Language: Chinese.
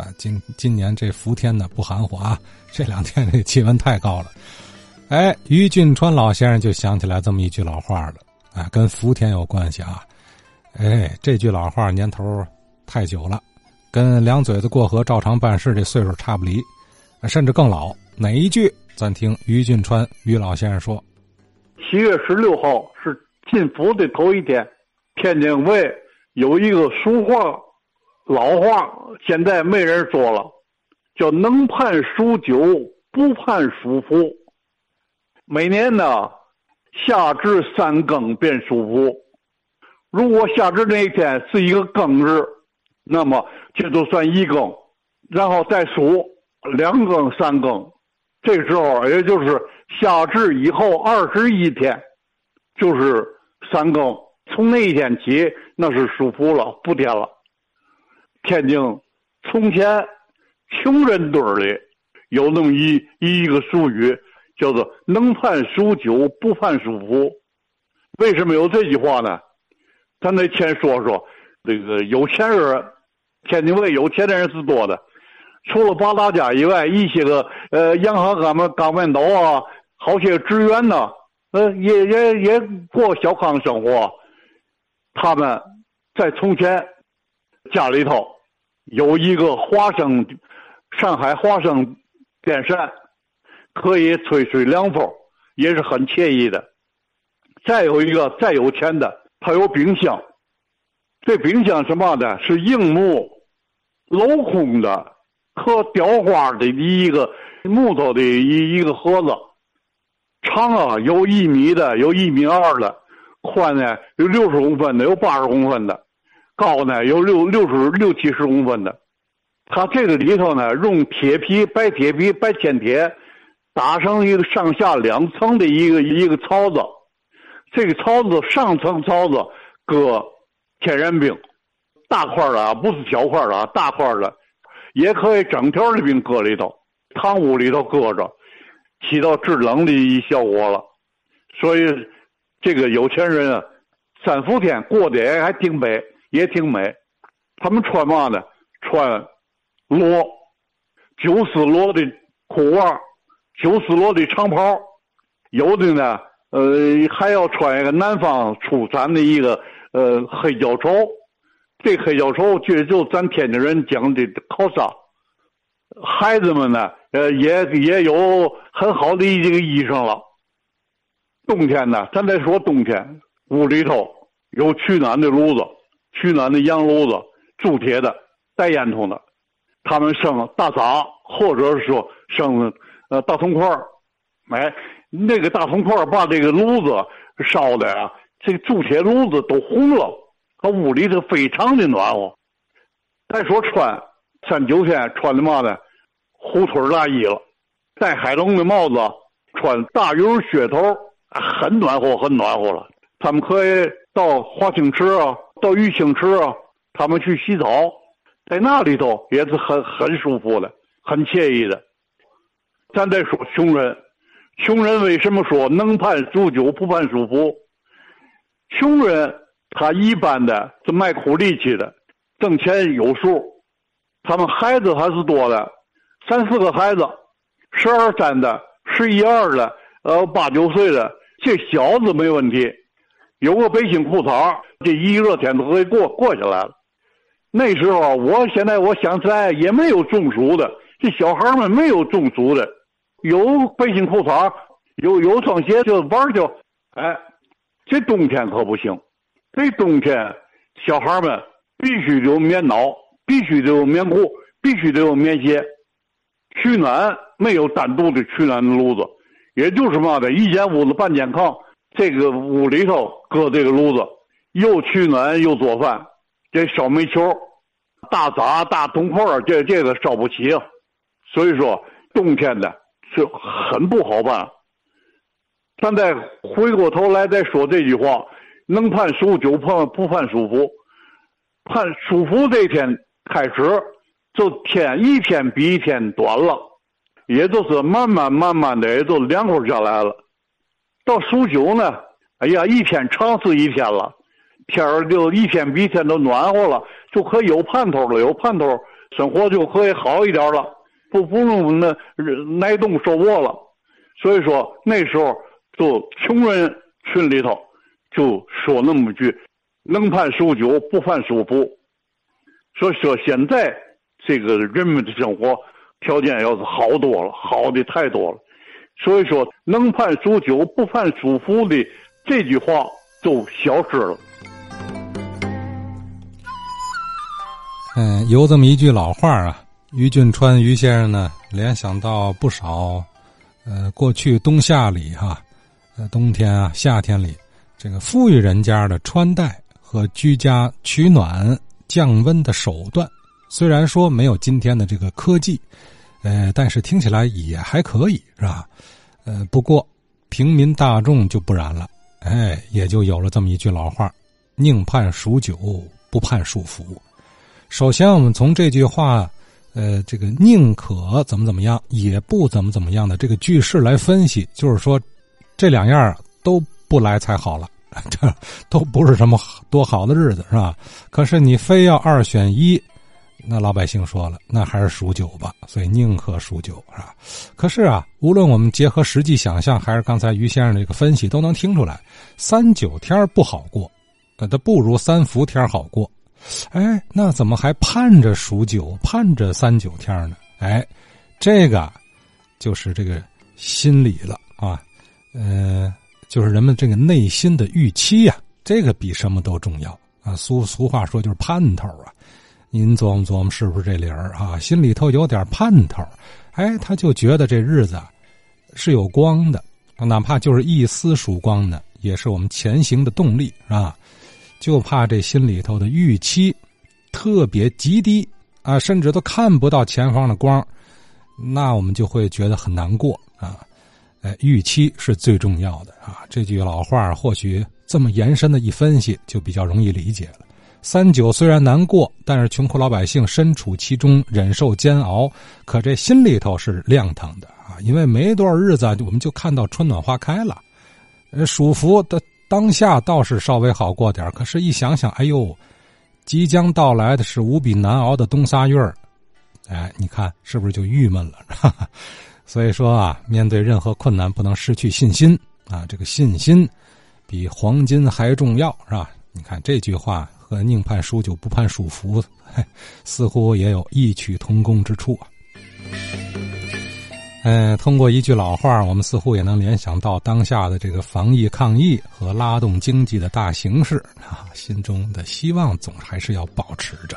啊，今今年这伏天呢不含糊啊，这两天这气温太高了。哎，于俊川老先生就想起来这么一句老话了，啊，跟伏天有关系啊。哎，这句老话年头太久了，跟两嘴子过河照常办事这岁数差不离，甚至更老。哪一句？咱听于俊川于老先生说：七月十六号是进伏的头一天，天津卫有一个俗话，老话，现在没人说了，叫“能判数九，不判数伏”。每年呢，夏至三更便属伏。如果夏至那一天是一个庚日，那么这就算一更，然后再数两更、三更。这时候，也就是夏至以后二十一天，就是三更。从那一天起，那是属伏了，不天了。天津从前穷人堆里有那么一一个俗语，叫做“能判数九，不判数伏”。为什么有这句话呢？咱得先说说这个有钱人，天津卫有钱的人是多的。除了八大家以外，一些个呃洋行干们钢面斗啊，好些职员呢，呃也也也过小康生活。他们在从前家里头有一个花生，上海花生电扇，可以吹吹凉风，也是很惬意的。再有一个再有钱的，他有冰箱，这冰箱什么的，是硬木镂空的。刻雕花的一个木头的一一个盒子，长啊有一米的，有一米二的，宽呢有六十公分的，有八十公分的，高呢有六六十六七十公分的。它这个里头呢，用铁皮白铁皮白铅铁打成一个上下两层的一个一个槽子，这个槽子上层槽子搁天然冰，大块的啊，不是小块的啊，大块的。也可以整条的冰搁里头，堂屋里头搁着，起到制冷的一效果了。所以，这个有钱人啊，三伏天过得也还挺美，也挺美。他们穿嘛呢？穿罗九丝罗的裤袜，九丝罗的长袍。有的呢，呃，还要穿一个南方出产的一个呃黑脚绸。这黑脚绸就就咱天津人讲的靠纱，孩子们呢，呃，也也有很好的一个衣裳了。冬天呢，咱再说冬天，屋里头有取暖的炉子，取暖的洋炉子，铸铁的，带烟囱的。他们生大闸，或者是说生呃大铜块儿哎，那个大铜块儿把这个炉子烧的啊，这个铸铁炉子都红了。他屋里头非常的暖和。再说穿三九天穿的嘛呢？虎腿大衣了，戴海龙的帽子，穿大羽靴头，很暖和，很暖和了。他们可以到华清池啊，到玉清池啊，他们去洗澡，在那里头也是很很舒服的，很惬意的。咱再说穷人，穷人为什么说能判数九不判舒服？穷人。他一般的是卖苦力气的，挣钱有数。他们孩子还是多的，三四个孩子，十二三的，十一二的，呃，八九岁的，这小子没问题，有个背心裤衩，这一热天都可以过过下来了。那时候，我现在我想起来也没有中暑的，这小孩们没有中暑的，有背心裤衩，有有双鞋就玩去。哎，这冬天可不行。这冬天，小孩们必须得有棉袄，必须得有棉裤，必须得有棉鞋。取暖没有单独的取暖的炉子，也就是嘛的，一间屋子半间炕，这个屋里头搁这个炉子，又取暖又做饭。这烧煤球、大杂、大铜块这这个烧不起啊，所以说冬天的是很不好办。咱再回过头来再说这句话。能判属九，盼不盼舒服，盼舒服这天开始，就天一天比一天短了，也就是慢慢慢慢的也就凉快下来了。到数九呢，哎呀，一天长是一天了，天儿就一天比一天都暖和了，就可以有盼头了，有盼头生活就可以好一点了，不不用那挨冻受饿了。所以说那时候就穷人群里头就说那么句：“能判数九，不判数福。”所以说现在这个人们的生活条件要是好多了，好的太多了。所以说“能判数九，不判数福”的这句话就消失了。嗯，有这么一句老话啊，于俊川于先生呢联想到不少，呃，过去冬夏里哈，呃，冬天啊、夏天里，这个富裕人家的穿戴和居家取暖降温的手段，虽然说没有今天的这个科技，呃，但是听起来也还可以，是吧？呃，不过平民大众就不然了，哎，也就有了这么一句老话：宁判数九，不判数福。首先，我们从这句话，呃，这个宁可怎么怎么样，也不怎么怎么样的这个句式来分析，就是说，这两样都不来才好了，这都不是什么多好的日子，是吧？可是你非要二选一，那老百姓说了，那还是数九吧。所以宁可数九，是吧？可是啊，无论我们结合实际想象，还是刚才于先生的这个分析，都能听出来，三九天不好过，那它不如三伏天好过。哎，那怎么还盼着数九，盼着三九天呢？哎，这个就是这个心理了啊，呃，就是人们这个内心的预期呀，这个比什么都重要啊。俗俗话说就是盼头啊，您琢磨琢磨是不是这理儿啊？心里头有点盼头，哎，他就觉得这日子是有光的，哪怕就是一丝曙光呢，也是我们前行的动力，是吧？就怕这心里头的预期特别极低啊，甚至都看不到前方的光，那我们就会觉得很难过啊。哎，预期是最重要的啊。这句老话或许这么延伸的一分析，就比较容易理解了。三九虽然难过，但是穷苦老百姓身处其中，忍受煎熬，可这心里头是亮堂的啊。因为没多少日子，我们就看到春暖花开了，呃，暑伏的。当下倒是稍微好过点可是，一想想，哎呦，即将到来的是无比难熬的冬仨月儿，哎，你看是不是就郁闷了？所以说啊，面对任何困难，不能失去信心啊！这个信心比黄金还重要，是吧？你看这句话和“宁判输就，不判输服”似乎也有异曲同工之处啊。嗯，通过一句老话，我们似乎也能联想到当下的这个防疫抗疫和拉动经济的大形势啊，心中的希望总还是要保持着。